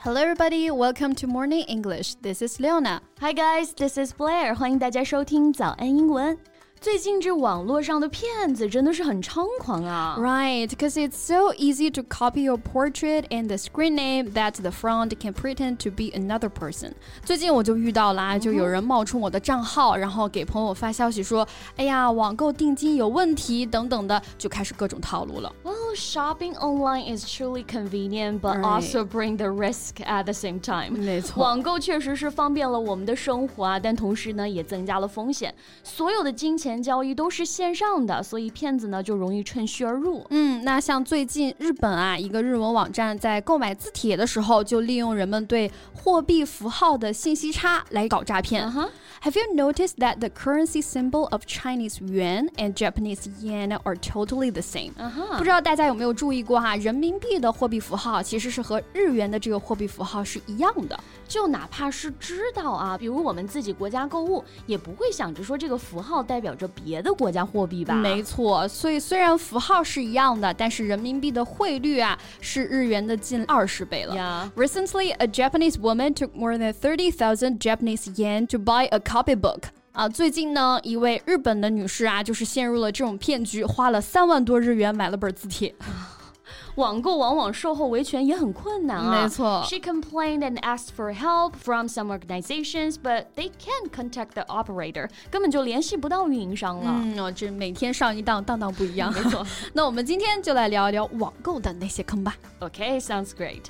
Hello, everybody. Welcome to Morning English. This is Leona. Hi, guys. This is Blair. 欢迎大家收听早安英文。最近这网络上的骗子真的是很猖狂啊！Right, because it's so easy to copy your portrait and the screen name that the front can pretend to be another person. 最近我就遇到啦，就有人冒充我的账号，然后给朋友发消息说：“哎呀，网购定金有问题等等的，就开始各种套路了。” Well, shopping online is truly convenient, but also bring the risk at the same time. 没错，网购确实是方便了我们的生活啊，但同时呢，也增加了风险。所有的金钱钱交易都是线上的，所以骗子呢就容易趁虚而入。嗯，那像最近日本啊，一个日文网站在购买字帖的时候，就利用人们对货币符号的信息差来搞诈骗。Uh huh. Have you noticed that the currency symbol of Chinese yuan and Japanese yen are totally the same？、Uh huh. 不知道大家 有没有注意过哈、啊，人民币的货币符号其实是和日元的这个货币符号是一样的。就哪怕是知道啊，比如我们自己国家购物，也不会想着说这个符号代表着别的国家货币吧？没错，所以虽然符号是一样的，但是人民币的汇率啊是日元的近二十倍了。Recently, a Japanese woman took more than thirty thousand Japanese yen to buy a copybook. 啊，最近呢，一位日本的女士啊，就是陷入了这种骗局，花了三万多日元买了本字帖。网购往往售后维权也很困难啊。没错。She complained and asked for help from some organizations, but they can't contact the operator，根本就联系不到运营商了。嗯，哦，这每天上一当，当当不一样。没错。那我们今天就来聊一聊网购的那些坑吧。Okay, sounds great.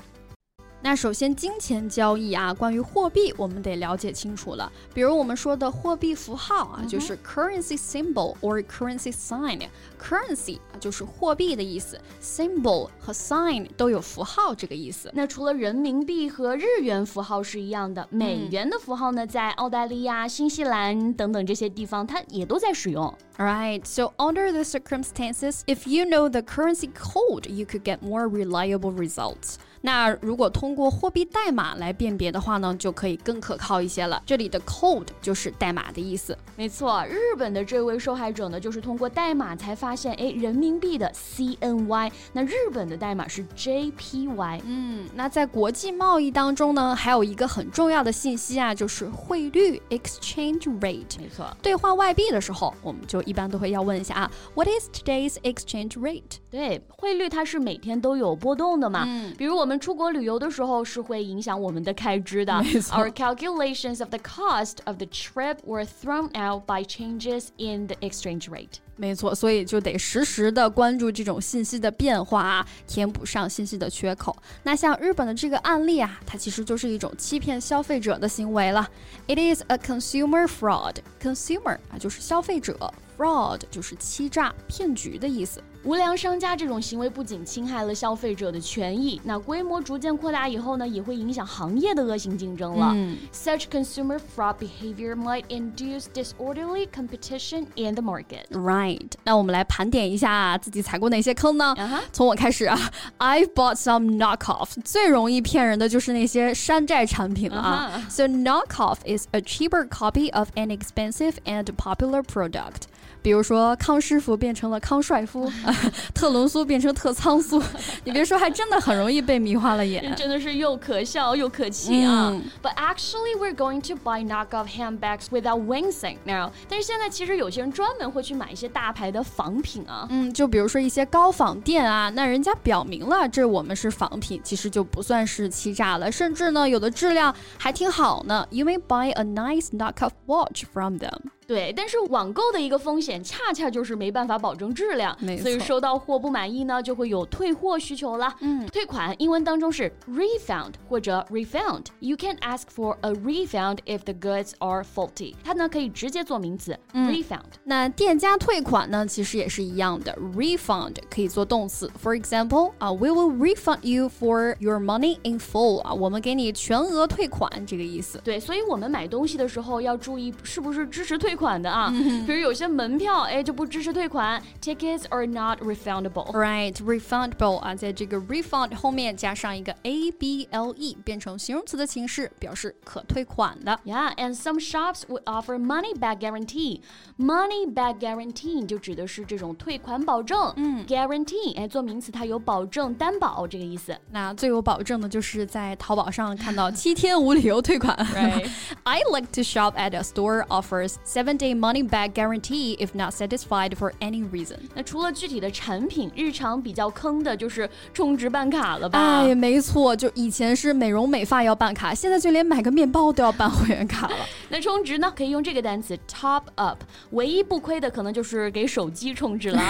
那首先，金钱交易啊，关于货币，我们得了解清楚了。比如我们说的货币符号啊，就是 currency symbol or currency sign。currency 啊，就是货币的意思；symbol 和 sign 都有符号这个意思。那除了人民币和日元符号是一样的，美元的符号呢，在澳大利亚、新西兰等等这些地方，它也都在使用。Alright, so under the circumstances, if you know the currency code, you could get more reliable results. 那如果通 过货币代码来辨别的话呢，就可以更可靠一些了。这里的 code 就是代码的意思。没错，日本的这位受害者呢，就是通过代码才发现，哎，人民币的 CNY，那日本的代码是 JPY。嗯，那在国际贸易当中呢，还有一个很重要的信息啊，就是汇率 exchange rate。没错，兑换外币的时候，我们就一般都会要问一下啊，What is today's exchange rate？对，汇率它是每天都有波动的嘛。嗯，比如我们出国旅游的时候，是会影响我们的开支的。Our calculations of the cost of the trip were thrown out by changes in the exchange rate. 没错，所以就得实时的关注这种信息的变化啊，填补上信息的缺口。那像日本的这个案例啊，它其实就是一种欺骗消费者的行为了。It is a consumer fraud. Consumer 啊，就是消费者；fraud 就是欺诈、骗局的意思。无良商家这种行为不仅侵害了消费者的权益，那规模逐渐扩大以后呢，也会影响行业的恶性竞争了。嗯、Such consumer fraud behavior might induce disorderly competition in the market. Right，那我们来盘点一下自己踩过哪些坑呢？Uh huh. 从我开始啊，I've bought some knockoff。最容易骗人的就是那些山寨产品了啊。So knockoff is a cheaper copy of an expensive and popular product. 比如说康师傅变成了康帅夫，特仑苏变成特仓苏，你别说，还真的很容易被迷花了眼。真的是又可笑又可气啊、嗯 But actually, we're going to buy knockoff handbags without wincing now. 但是现在其实有些人专门会去买一些大牌的仿品啊。嗯，就比如说一些高仿店啊，那人家表明了这我们是仿品，其实就不算是欺诈了，甚至呢有的质量还挺好呢。You may buy a nice knockoff watch from them. 对，但是网购的一个风险，恰恰就是没办法保证质量所以收到货不满意呢，就会有退货需求啦。嗯，退款英文当中是 refund 或者 refund。You can ask for a refund if the goods are faulty。它呢可以直接做名词、refund。那店家退款呢，其实也是一样的，refund 可以做动词。For example，啊、w e will refund you for your money in full 啊，我们给你全额退款这个意思。对，所以我们买东西的时候要注意是不是支持退款。 款的啊。比如有些门票，哎，就不支持退款，tickets are not refundable。Right, refundable 啊，在这个 refund 后面加上一个 a b l e，变成形容词的形式，表示可退款的。Yeah, and some shops would offer money back guarantee. Money back guarantee 就指的是这种退款保证。嗯，guarantee 哎，做名词它有保证、担保这个意思。那最有保证的就是在淘宝上看到七天无理由退款。Right. I like to shop at a store offers seven day money back guarantee if not satisfied for any reason. 那除了具体的产品，日常比较坑的就是充值办卡了吧？哎，没错，就以前是美容美发要办卡，现在就连买个面包都要办会员卡了。那充值呢，可以用这个单词 top up，唯一不亏的可能就是给手机充值了。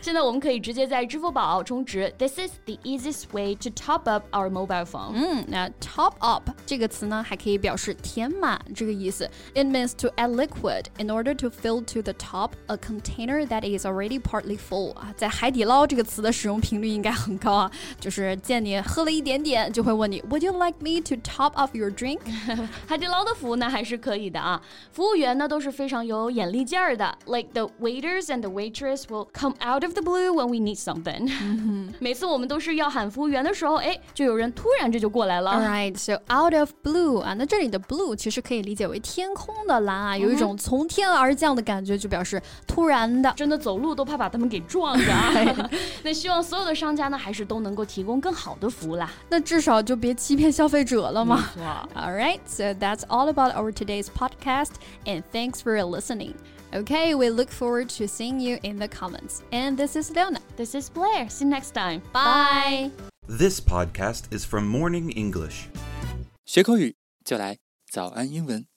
现在我们可以直接在支付宝充值。This is the easiest way to top up our mobile phone。嗯，那 top up 这个词呢，还可以表示填满这个意思。It means to add liquid in order to fill to the top a container that is already partly full 啊。在海底捞这个词的使用频率应该很高啊，就是见你喝了一点点，就会问你 Would you like me to top up your drink？海底捞的服务呢还是可以的啊，服务员呢都是非常有眼力劲儿的。Like the waiters and the waitress will come out of the blue when we need something。每次我们都是要喊服务员的时候，哎，就有人突然这就过来了。Alright, so out of blue 啊，那这里的 blue 其实可以理解为天空的蓝啊，有一种 从天而降的感觉，就表示突然的。真的走路都怕把他们给撞着啊！那希望所有的商家呢，还是都能够提供更好的服务啦。那至少就别欺骗消费者了嘛。All right, so that's all about our today's podcast, and thanks for listening. Okay, we look forward to seeing you in the comments. And this is Leona. This is Blair. See you next time. Bye. This podcast is from Morning English. 学口语就来早安英文。